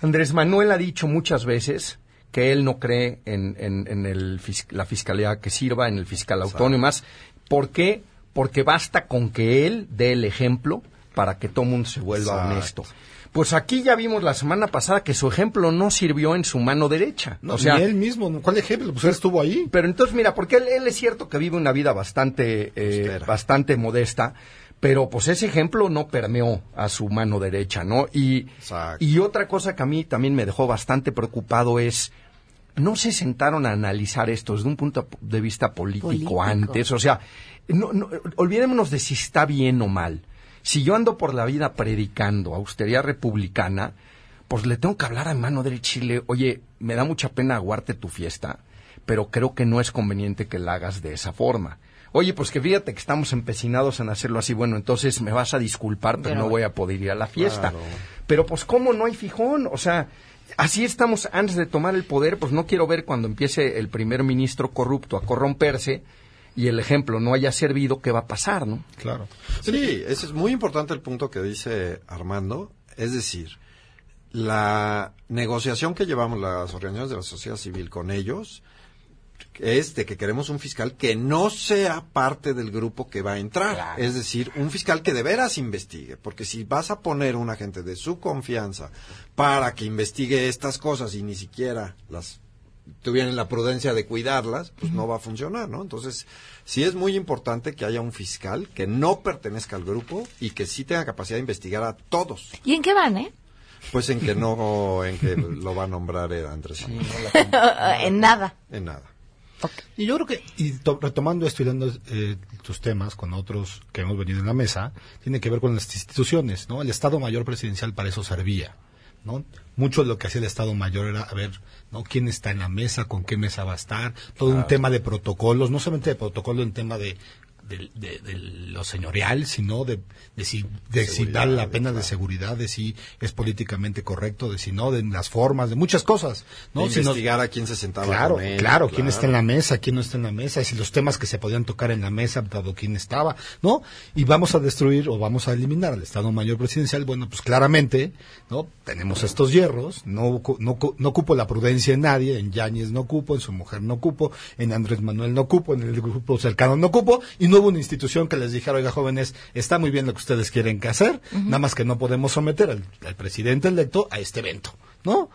Andrés Manuel ha dicho muchas veces que él no cree en, en- en el la fiscalía que sirva, en el fiscal autónomo y más. ¿Por qué? Porque basta con que él dé el ejemplo para que todo mundo se vuelva Exacto. honesto. Pues aquí ya vimos la semana pasada que su ejemplo no sirvió en su mano derecha. No, o sea, ni él mismo. ¿cuál ejemplo? Pues él estuvo ahí. pero entonces, mira, porque él, él es cierto que vive una vida bastante, eh, bastante modesta, pero pues ese ejemplo no permeó a su mano derecha, ¿no? Y, Exacto. y otra cosa que a mí también me dejó bastante preocupado es, no se sentaron a analizar esto desde un punto de vista político, Político. antes, o sea, no, no, olvidémonos de si está bien o mal. Si yo ando por la vida predicando austeridad republicana, pues le tengo que hablar a mano derecha y le, oye, me da mucha pena aguarte tu fiesta, pero creo que no es conveniente que la hagas de esa forma. Oye, pues que fíjate que estamos empecinados en hacerlo así, bueno, entonces me vas a disculpar, pero, Pero no voy a poder ir a la fiesta. Claro. Pero pues cómo no hay fijón, o sea, así estamos antes de tomar el poder, pues no quiero ver cuando empiece el primer ministro corrupto a corromperse y el ejemplo no haya servido, ¿qué va a pasar, no? Claro. Sí, ese es muy importante el punto que dice Armando. Es decir, la negociación que llevamos las organizaciones de la sociedad civil con ellos es de que queremos un fiscal que no sea parte del grupo que va a entrar. Es decir, un fiscal que de veras investigue. Porque si vas a poner un agente de su confianza para que investigue estas cosas y ni siquiera las tuvieran la prudencia de cuidarlas, pues no va a funcionar, ¿no? Entonces, sí es muy importante que haya un fiscal que no pertenezca al grupo y que sí tenga capacidad de investigar a todos. ¿Y en qué van, eh? Pues en que no, en que lo va a nombrar Andrés. Manuel. (laughs) en nada. En nada. Y yo creo que, y to- retomando esto y dando eh, tus temas con otros que hemos venido en la mesa, tiene que ver con las instituciones, ¿no? El Estado Mayor Presidencial para eso servía, ¿no? Mucho de lo que hacía el Estado Mayor era, a ver, ¿no? ¿Quién está en la mesa? ¿Con qué mesa va a estar? Todo un tema de protocolos, no solamente de protocolo en tema de, de, de- de lo señorial, sino de, de si, de si vale la pena de seguridad, de si es políticamente correcto, de si no, de las formas, de muchas cosas, ¿no? De Si investigar a quién se sentaba Claro, con él, claro, quién está en la mesa, quién no está en la mesa, y si los temas que se podían tocar en la mesa, dado quién estaba, ¿no? Y vamos a destruir o vamos a eliminar al Estado Mayor Presidencial, bueno, pues claramente, ¿no? Tenemos estos hierros, no, no, no ocupo la prudencia en nadie, en Yáñez no ocupo, en su mujer no ocupo, en Andrés Manuel no ocupo, en el grupo cercano no ocupo, y no hubo una institución que les dijera, oiga jóvenes, está muy bien lo que ustedes quieren hacer, nada más que no podemos someter al, al presidente electo a este evento, ¿no?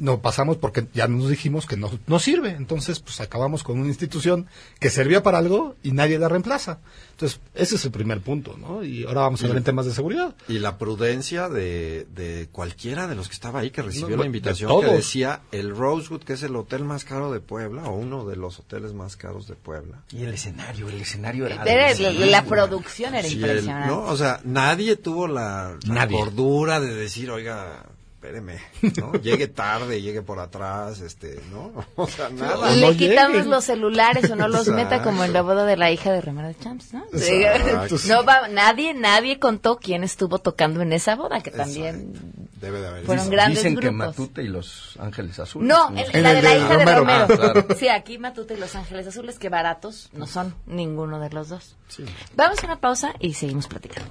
No pasamos porque ya nos dijimos que no, no sirve. Entonces, pues acabamos con una institución que servía para algo y nadie la reemplaza. Entonces, ese es el primer punto, ¿no? Y ahora vamos a ver en temas de seguridad. Y la prudencia de, de cualquiera de los que estaba ahí que recibió No, la de invitación todos. que decía el Rosewood, que es el hotel más caro de Puebla, o uno de los hoteles más caros de Puebla. Y el escenario, el escenario era... Era- de- la, la producción era Sí, el- impresionante. ¿no? O sea, nadie tuvo la, la Nadie. cordura de decir, oiga, espéreme, ¿no? (laughs) Llegue tarde, llegue por atrás, este, ¿no? (laughs) O sea, nada. Le no quitamos lleguen. los celulares o no los meta como en la boda de la hija de Romero de Champs, ¿no? Exacto. No va, nadie, nadie contó quién estuvo tocando en esa boda, que también Debe de haber. fueron Dicen- grandes Dicen que grupos. Matute y los Ángeles Azules. No, sé. el- En la el de la hija de Romero. Romero. Ah, claro. (laughs) Sí, aquí Matute y Los Ángeles Azules, que baratos no son ninguno de los dos. Vamos a una pausa y seguimos platicando.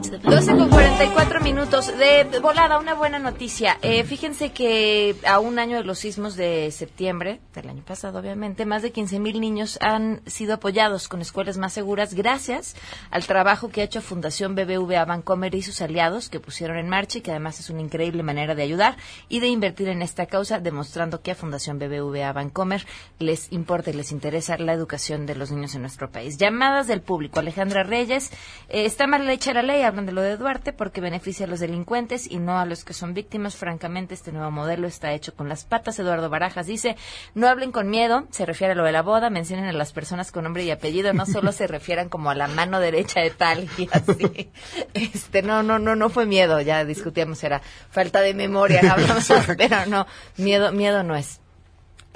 12 con 44 minutos. De volada, una buena noticia. Eh, fíjense que a un año de los sismos de septiembre, del año pasado obviamente, más de 15 mil niños han sido apoyados con escuelas más seguras gracias al trabajo que ha hecho Fundación BBVA Bancomer y sus aliados que pusieron en marcha y que además es una increíble manera de ayudar y de invertir en esta causa, demostrando que a Fundación BBVA Bancomer les importa y les interesa la educación de los niños en nuestro país. Llamadas del público. Alejandra Reyes, eh, está mal hecha la ley, hablan de lo de Duarte, porque beneficia a los delincuentes y no a los que son víctimas. Francamente, este nuevo modelo está hecho con las patas. Eduardo Barajas dice, no hablen con miedo, se refiere a lo de la boda, mencionen a las personas con nombre y apellido, no solo se (laughs) refieran como a la mano derecha de tal y así. (laughs) Este, no, no, no, no fue miedo, ya discutíamos, era falta de memoria, (laughs) hablamos, pero no, miedo, miedo no es.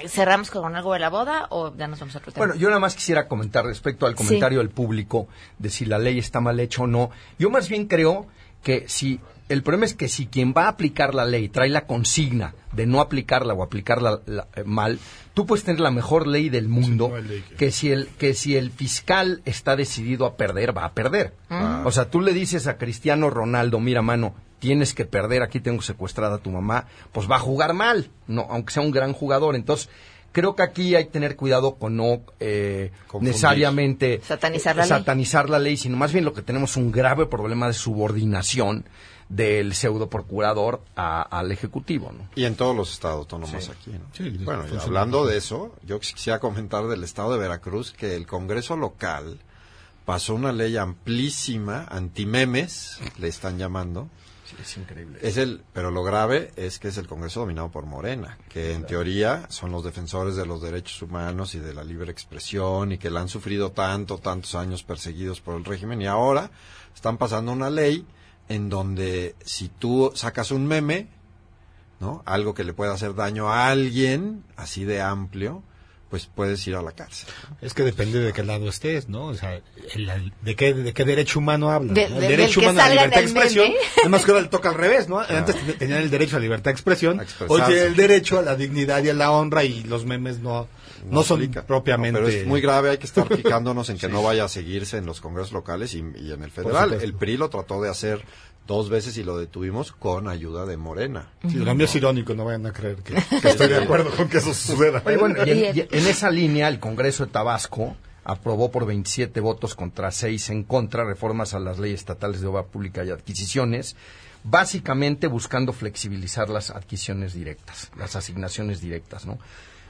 ¿Cerramos con algo de la boda o ya nos vamos a otro tema? Bueno, yo nada más quisiera comentar respecto al comentario del público de si la ley está mal hecha o no. Yo más bien creo que si el problema es que si quien va a aplicar la ley trae la consigna de no aplicarla o aplicarla la- eh, mal, tú puedes tener la mejor ley del mundo no hay ley que- que si el que si el fiscal está decidido a perder va a perder. Ah. O sea, tú le dices a Cristiano Ronaldo, mira mano, tienes que perder, aquí tengo secuestrada a tu mamá, pues va a jugar mal, no, aunque sea un gran jugador. Entonces, creo que aquí hay que tener cuidado con no eh, necesariamente Satanizar la ley. satanizar la ley, sino más bien lo que tenemos es un grave problema de subordinación del pseudo procurador a- al ejecutivo, ¿no? Y en todos los estados autónomos Sí. aquí, ¿no? Sí, bueno, y hablando de eso, yo quisiera comentar del estado de Veracruz que el Congreso local pasó una ley amplísima, antimemes, le están llamando. Es increíble. Es el, pero lo grave es que es el Congreso dominado por Morena, que en teoría son los defensores de los derechos humanos y de la libre expresión y que la han sufrido tanto, tantos años perseguidos por el régimen y ahora están pasando una ley en donde si tú sacas un meme, ¿no? Algo que le pueda hacer daño a alguien, así de amplio, pues puedes ir a la cárcel. Es que depende de qué lado estés, ¿no? O sea, el- el- de, qué, ¿de qué derecho humano hablan? De- ¿no? de- el derecho humano a la libertad de expresión. Además que ahora le toca al revés, ¿no? Antes ten- tenían el derecho a la libertad de expresión, hoy tienen el derecho a la dignidad y a la honra y los memes no, no, son aplica. propiamente... No, pero es muy grave, hay que estar fijándonos en que (laughs) no vaya a seguirse en los congresos locales y, y en el federal. El PRI lo trató de hacer dos veces y lo detuvimos con ayuda de Morena. Sí, lo mío es irónico, no vayan a creer que, que estoy de acuerdo con que eso suceda. Oye, bueno, y en, Bien. y en esa (laughs) línea, el Congreso de Tabasco aprobó por 27 votos contra 6 en contra reformas a las leyes estatales de obra pública y adquisiciones, básicamente buscando flexibilizar las adquisiciones directas, las asignaciones directas, ¿no?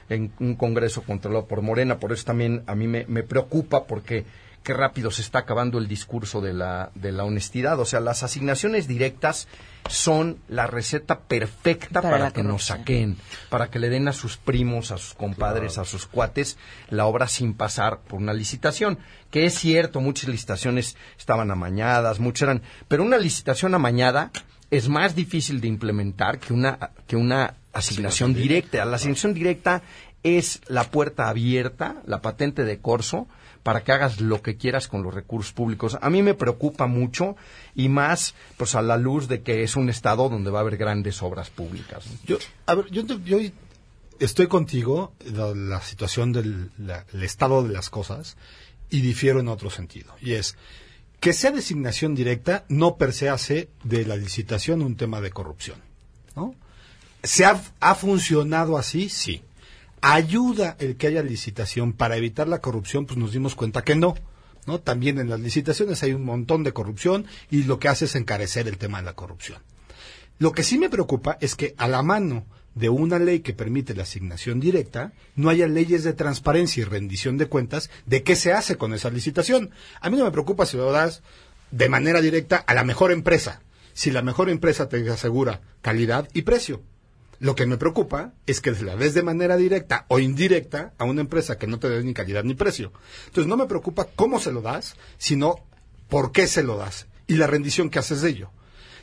En un Congreso controlado por Morena, por eso también a mí me, me preocupa porque qué rápido se está acabando el discurso de la, de la honestidad. O sea, las asignaciones directas son la receta perfecta para, que nos saquen, para que le den a sus primos, a sus compadres, a sus cuates la obra sin pasar por una licitación. Que es cierto, muchas licitaciones estaban amañadas, muchas eran, pero una licitación amañada es más difícil de implementar que una, que una asignación directa. La asignación directa es la puerta abierta, la patente de corso, para que hagas lo que quieras con los recursos públicos. A mí me preocupa mucho y más pues a la luz de que es un estado donde va a haber grandes obras públicas. Yo, a ver, yo, yo estoy contigo la, situación del estado de las cosas y difiero en otro sentido. Y es que sea designación directa no per se hace de la licitación un tema de corrupción. ¿no? ¿Se ha, ha funcionado así? Sí ayuda el que haya licitación para evitar la corrupción, pues nos dimos cuenta que no. ¿no? También en las licitaciones hay un montón de corrupción y lo que hace es encarecer el tema de la corrupción. Lo que sí me preocupa es que a la mano de una ley que permite la asignación directa, no haya leyes de transparencia y rendición de cuentas de qué se hace con esa licitación. A mí no me preocupa si lo das de manera directa a la mejor empresa, si la mejor empresa te asegura calidad y precio. Lo que me preocupa es que la des de manera directa o indirecta a una empresa que no te dé ni calidad ni precio. Entonces no me preocupa cómo se lo das, sino por qué se lo das y la rendición que haces de ello.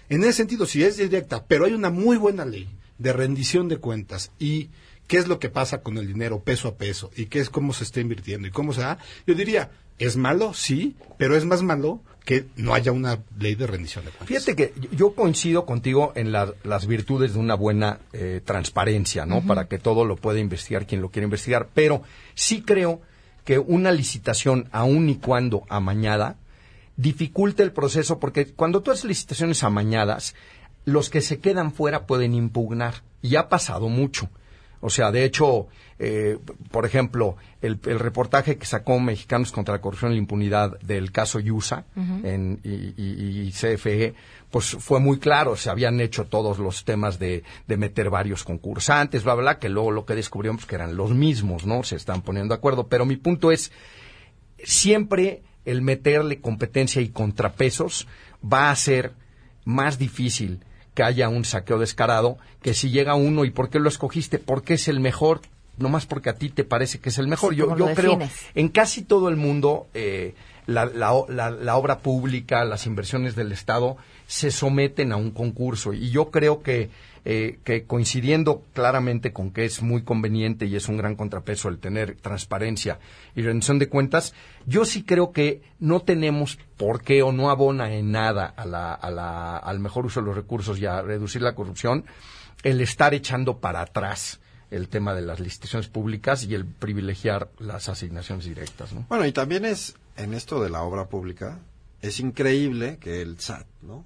En ese sentido, si es directa, pero hay una muy buena ley de rendición de cuentas y qué es lo que pasa con el dinero peso a peso y qué es cómo se está invirtiendo y cómo se da, yo diría, es malo, sí, pero es más malo que no haya una ley de rendición de cuentas. Fíjate que yo coincido contigo en las virtudes de una buena eh, transparencia, ¿no? Para que todo lo pueda investigar quien lo quiera investigar, pero sí creo que una licitación, aun y cuando amañada, dificulta el proceso porque cuando tú haces licitaciones amañadas, los que se quedan fuera pueden impugnar. Y ha pasado mucho. O sea, de hecho, eh, por ejemplo, el, reportaje que sacó Mexicanos contra la Corrupción y la Impunidad del caso Yusa en, y, CFE, pues fue muy claro, se habían hecho todos los temas de, meter varios concursantes, bla, bla, que luego lo que descubrimos que eran los mismos, ¿no? Se están poniendo de acuerdo. Pero mi punto es, siempre el meterle competencia y contrapesos va a ser más difícil que haya un saqueo descarado, que si llega uno y por qué lo escogiste, porque es el mejor, nomás porque a ti te parece que es el mejor. yo yo creo, en casi todo el mundo, eh, la, la, obra pública, las inversiones del Estado se someten a un concurso. Y yo creo que eh, que coincidiendo claramente con que es muy conveniente y es un gran contrapeso el tener transparencia y rendición de cuentas, yo sí creo que no tenemos por qué o no abona en nada a la, a la, al mejor uso de los recursos y a reducir la corrupción el estar echando para atrás el tema de las licitaciones públicas y el privilegiar las asignaciones directas. ¿no? Bueno, y también es en esto de la obra pública, es increíble que el SAT, ¿no?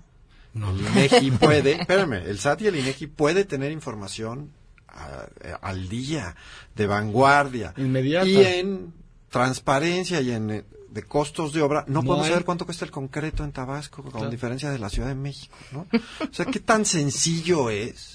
El INEGI (laughs) puede, espérame, el SAT y el INEGI puede tener información eh, al día, de vanguardia. Inmediata. Y en transparencia y en eh, de costos de obra, no, podemos saber cuánto cuesta el concreto en Tabasco, con diferencia de la Ciudad de México, ¿no? O sea, qué tan sencillo es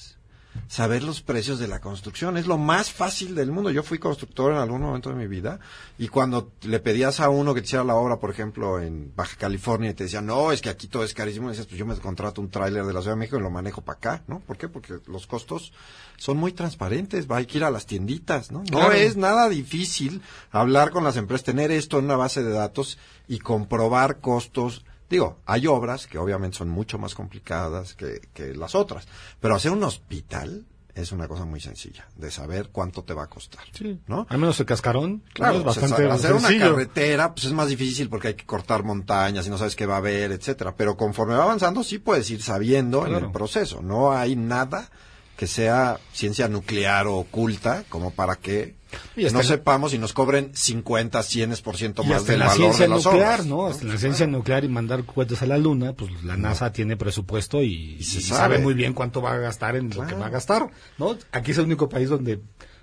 saber los precios de la construcción. Es lo más fácil del mundo. Yo fui constructor en algún momento de mi vida y cuando le pedías a uno que te hiciera la obra, por ejemplo, en Baja California y te decía, no, es que aquí todo es carísimo, y decías, pues yo me contrato un tráiler de la Ciudad de México y lo manejo para acá, ¿no? ¿Por qué? Porque los costos son muy transparentes, va, hay que ir a las tienditas, ¿no? No es nada difícil hablar con las empresas, tener esto en una base de datos y comprobar costos Digo, hay obras que obviamente son mucho más complicadas que, las otras, pero hacer un hospital es una cosa muy sencilla, de saber cuánto te va a costar, ¿no? Al menos el cascarón, claro, es bastante hacer una carretera, pues es más difícil porque hay que cortar montañas y no sabes qué va a haber, etcétera. Pero conforme va avanzando, sí puedes ir sabiendo en el proceso. No hay nada que sea ciencia nuclear o oculta como para que no sepamos y nos cobren 50, 100% más del la valor ciencia de las nuclear, ¿no? Hasta la ciencia nuclear y mandar cohetes a la luna, pues la NASA tiene presupuesto y, sabe. muy bien cuánto va a gastar en lo que va a gastar, ¿no? Aquí es el único país donde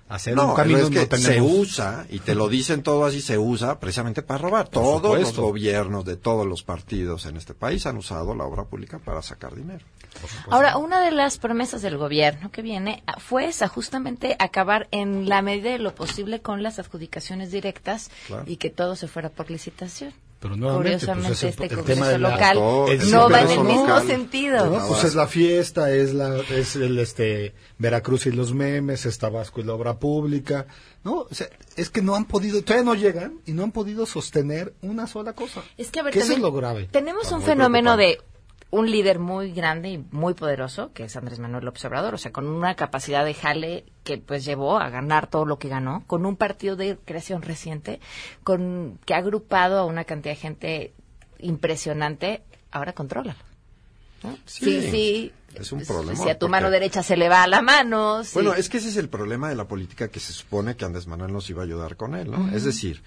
hacer no, un camino es que no tenemos... se usa, y te lo dicen todo así, se usa precisamente para robar. Todos los gobiernos de todos los partidos en este país han usado la obra pública para sacar dinero. Ahora, una de las promesas del gobierno que viene ah, fue esa, justamente acabar en la medida de lo posible con las adjudicaciones directas Claro. y que todo se fuera por licitación. Pero nuevamente, Curiosamente, pues, es el- este el Congreso tema de la- local el no va en el mismo local. sentido. No, pues es la fiesta, es la es el este Veracruz y los memes, es Tabasco y la obra pública. No, o sea, es que no han podido, todavía no llegan y no han podido sostener una sola cosa. Es que a ver, ¿Qué eso es lo grave? Tenemos Está un fenómeno de un líder muy grande y muy poderoso, que es Andrés Manuel López Obrador, o sea, con una capacidad de jale que pues llevó a ganar todo lo que ganó, con un partido de creación reciente, con que ha agrupado a una cantidad de gente impresionante, ahora controla. Sí, sí. Es un problema. Si a tu porque- mano derecha se le va a la mano. sí. Bueno, es que ese es el problema de la política que se supone que Andrés Manuel nos iba a ayudar con él, ¿no? Es decir,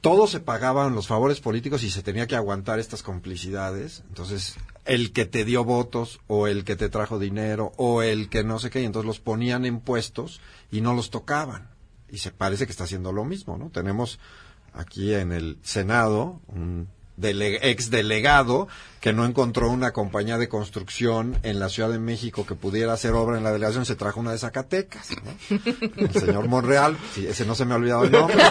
todos se pagaban los favores políticos y se tenía que aguantar estas complicidades. Entonces, el que te dio votos o el que te trajo dinero o el que no sé qué, y entonces los ponían en puestos y no los tocaban. Y se parece que está haciendo lo mismo, ¿no? Tenemos aquí en el Senado un ex delegado que no encontró una compañía de construcción en la Ciudad de México que pudiera hacer obra en la delegación, se trajo una de Zacatecas, ¿no? El señor Monreal, ese no se me ha olvidado el nombre. (laughs)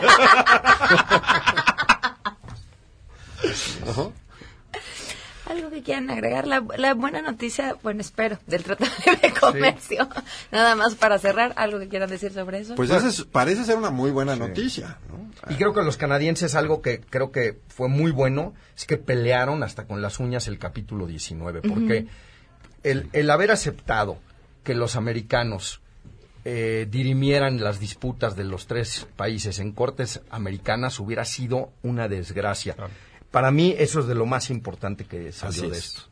Ajá. (laughs) Algo que quieran agregar, la, la buena noticia, bueno, espero, del Tratado de Comercio. (laughs) Nada más para cerrar, algo que quieran decir sobre eso. Pues parece ser una muy buena noticia, ¿no? Y creo que los canadienses algo que creo que fue muy bueno es que pelearon hasta con las uñas el capítulo 19, porque el, el haber aceptado que los americanos eh, dirimieran las disputas de los tres países en cortes americanas hubiera sido una desgracia. Para mí eso es de lo más importante que salió Así de es. esto.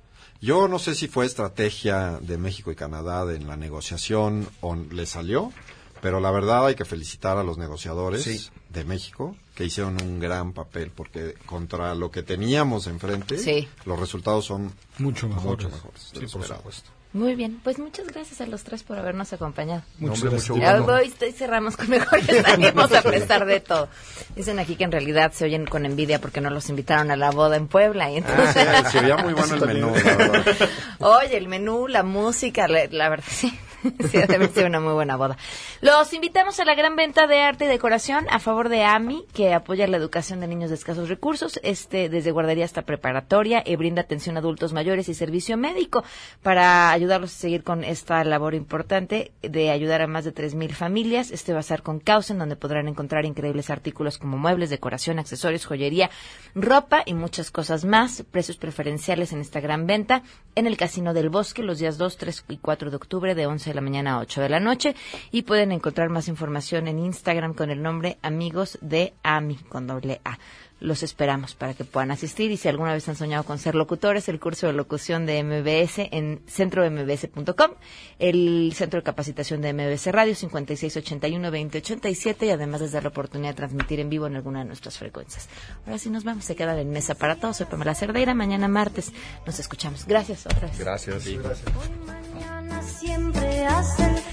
Yo no sé si fue estrategia de México y Canadá en la negociación o le salió, pero la verdad hay que felicitar a los negociadores Sí. de México que hicieron un gran papel porque contra lo que teníamos enfrente, Sí. los resultados son mucho mejores. Sí, por supuesto. Muy bien, pues muchas gracias a los tres por habernos acompañado. Muchas Hombre, gracias. mucho Ya gusto. voy, estoy- cerramos con mejores (laughs) ánimos a pesar de todo. Dicen aquí que en realidad se oyen con envidia porque no los invitaron a la boda en Puebla. Y entonces... Ah, sí, se veía muy bueno el (laughs) menú, la. Oye, el menú, la música, la, la verdad, sí. (laughs) Sí, debe sido una muy buena boda. Los invitamos a la gran venta de arte y decoración a favor de AMI, que apoya la educación de niños de escasos recursos, este desde guardería hasta preparatoria, y brinda atención a adultos mayores y servicio médico para ayudarlos a seguir con esta labor importante de ayudar a más de 3.000 familias. Este va a ser con Causen, donde podrán encontrar increíbles artículos como muebles, decoración, accesorios, joyería, ropa y muchas cosas más. Precios preferenciales en esta gran venta en el Casino del Bosque los días 2, 3 y 4 de octubre de 11 de la mañana a 8 de la noche. Y pueden encontrar más información en Instagram con el nombre Amigos de AMI con doble A. Los esperamos para que puedan asistir y si alguna vez han soñado con ser locutores, el curso de locución de MBS en centrombs.com, el centro de capacitación de MBS Radio 5681-2087 y además les da la oportunidad de transmitir en vivo en alguna de nuestras frecuencias. Ahora sí nos vamos, se quedan en mesa para todos. Soy Pamela Cerdeira, mañana martes nos escuchamos. Gracias otra vez. Gracias. siempre hasta el fin.